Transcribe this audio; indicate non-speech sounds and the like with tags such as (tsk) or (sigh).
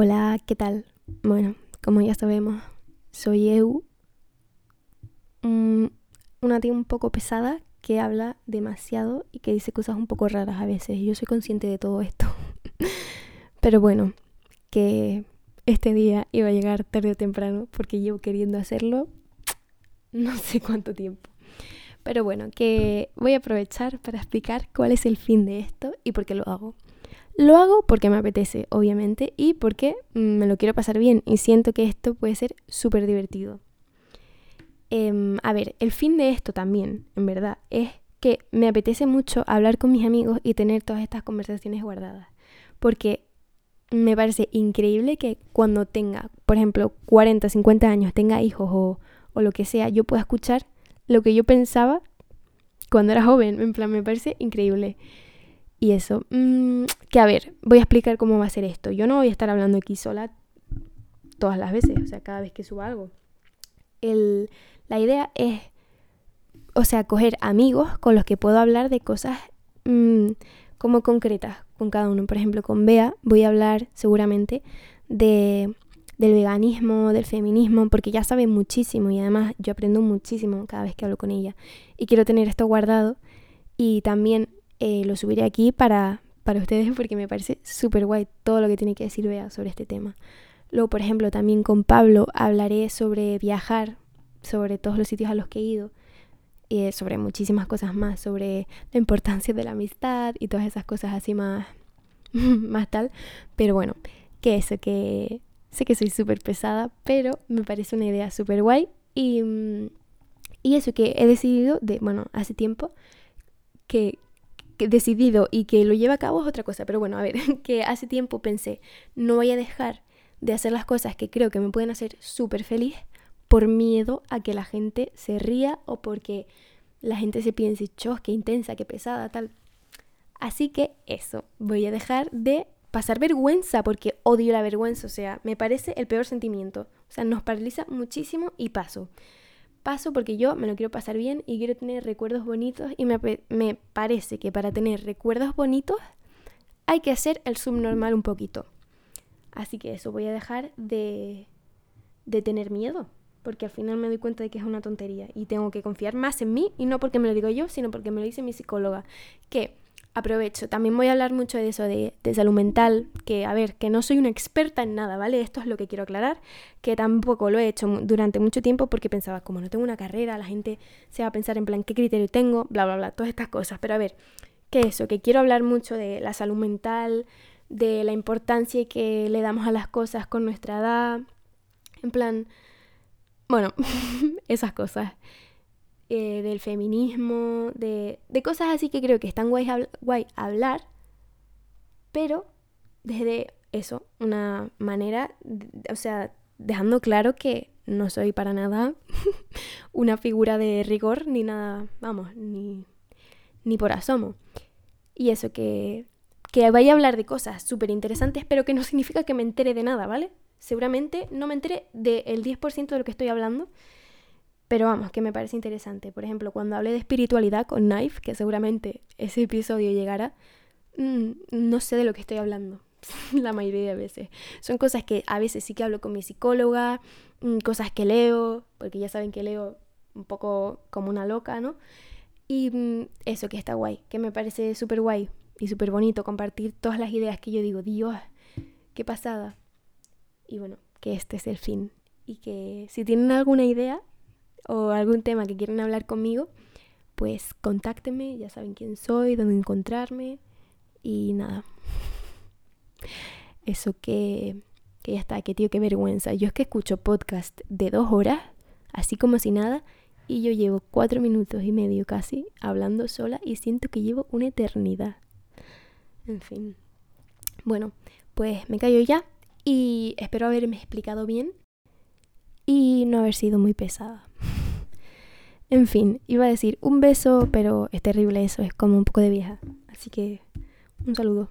Hola, ¿qué tal? Bueno, como ya sabemos, soy Eu, una tía un poco pesada que habla demasiado y que dice cosas un poco raras a veces. Yo soy consciente de todo esto. (laughs) Pero bueno, que este día iba a llegar tarde o temprano porque llevo queriendo hacerlo (tsk) no sé cuánto tiempo. Pero bueno, que voy a aprovechar para explicar cuál es el fin de esto y por qué lo hago. Lo hago porque me apetece, obviamente, y porque mm, me lo quiero pasar bien y siento que esto puede ser súper divertido. Em, a ver, el fin de esto también, en verdad, es que me apetece mucho hablar con mis amigos y tener todas estas conversaciones guardadas. Porque me parece increíble que cuando tenga, por ejemplo, 40, 50 años, tenga hijos o, o lo que sea, yo pueda escuchar lo que yo pensaba cuando era joven. En plan, me parece increíble. Y eso, mm, que a ver, voy a explicar cómo va a ser esto. Yo no voy a estar hablando aquí sola todas las veces, o sea, cada vez que suba algo. El, la idea es, o sea, coger amigos con los que puedo hablar de cosas mm, como concretas con cada uno. Por ejemplo, con Bea voy a hablar seguramente de, del veganismo, del feminismo, porque ya sabe muchísimo y además yo aprendo muchísimo cada vez que hablo con ella. Y quiero tener esto guardado y también eh, lo subiré aquí para, para ustedes (laughs) porque me parece súper guay todo lo que tiene que decir Bea sobre este tema. Luego, por ejemplo, también con Pablo hablaré sobre viajar, sobre todos los sitios a los que he ido, y sobre muchísimas cosas más, sobre la importancia de la amistad y todas esas cosas así más, (laughs) más tal. Pero bueno, que eso, que sé que soy súper pesada, pero me parece una idea súper guay. Y, mm, y eso que he decidido, de, bueno, hace tiempo, que, decidido y que lo lleva a cabo es otra cosa, pero bueno, a ver, (laughs) que hace tiempo pensé, no voy a dejar de hacer las cosas que creo que me pueden hacer súper feliz por miedo a que la gente se ría o porque la gente se piense, chos, qué intensa, qué pesada, tal. Así que eso, voy a dejar de pasar vergüenza porque odio la vergüenza, o sea, me parece el peor sentimiento. O sea, nos paraliza muchísimo y paso paso porque yo me lo quiero pasar bien y quiero tener recuerdos bonitos y me, me parece que para tener recuerdos bonitos hay que hacer el subnormal un poquito. Así que eso, voy a dejar de, de tener miedo, porque al final me doy cuenta de que es una tontería y tengo que confiar más en mí y no porque me lo digo yo, sino porque me lo dice mi psicóloga, que aprovecho. También voy a hablar mucho de eso, de, salud mental, que a ver, que no soy una experta en nada, ¿vale? Esto es lo que quiero aclarar, que tampoco lo he hecho durante mucho tiempo porque pensaba, como no tengo una carrera, la gente se va a pensar en plan, ¿qué criterio tengo? Bla, bla, bla, todas estas cosas. Pero a ver, que eso, que quiero hablar mucho de la salud mental, de la importancia que le damos a las cosas con nuestra edad, en plan, bueno, (laughs) esas cosas. Eh, del feminismo, de, de, cosas así que creo que están guay, guay hablar, pero desde eso, una manera, o sea, dejando claro que no soy para nada (laughs) una figura de rigor ni nada, vamos, ni, ni por asomo. Y eso, que, que vaya a hablar de cosas súper interesantes, pero que no significa que me entere de nada, ¿vale? Seguramente no me entere del 10% de lo que estoy hablando, pero vamos, que me parece interesante. Por ejemplo, cuando hablé de espiritualidad con Knife, que seguramente ese episodio llegará, mm, no sé de lo que estoy hablando. (laughs) la mayoría de veces. Son cosas que a veces sí que hablo con mi psicóloga, mm, cosas que leo, porque ya saben que leo un poco como una loca, ¿no? Y mm, eso que está guay, que me parece súper guay y súper bonito compartir todas las ideas que yo digo, Dios, qué pasada. Y bueno, que este es el fin. Y que si tienen alguna idea, o algún tema que quieran hablar conmigo, pues contáctenme, ya saben quién soy, dónde encontrarme y nada. (laughs) Eso que, que ya está, que tío, qué vergüenza. Yo es que escucho podcast de dos horas, así como si nada, y yo llevo cuatro minutos y medio casi hablando sola y siento que llevo una eternidad. En fin. Bueno, pues me callo ya y espero haberme explicado bien y no haber sido muy pesada. (laughs) En fin, iba a decir un beso, pero es terrible eso, es como un poco de vieja. Así que un saludo.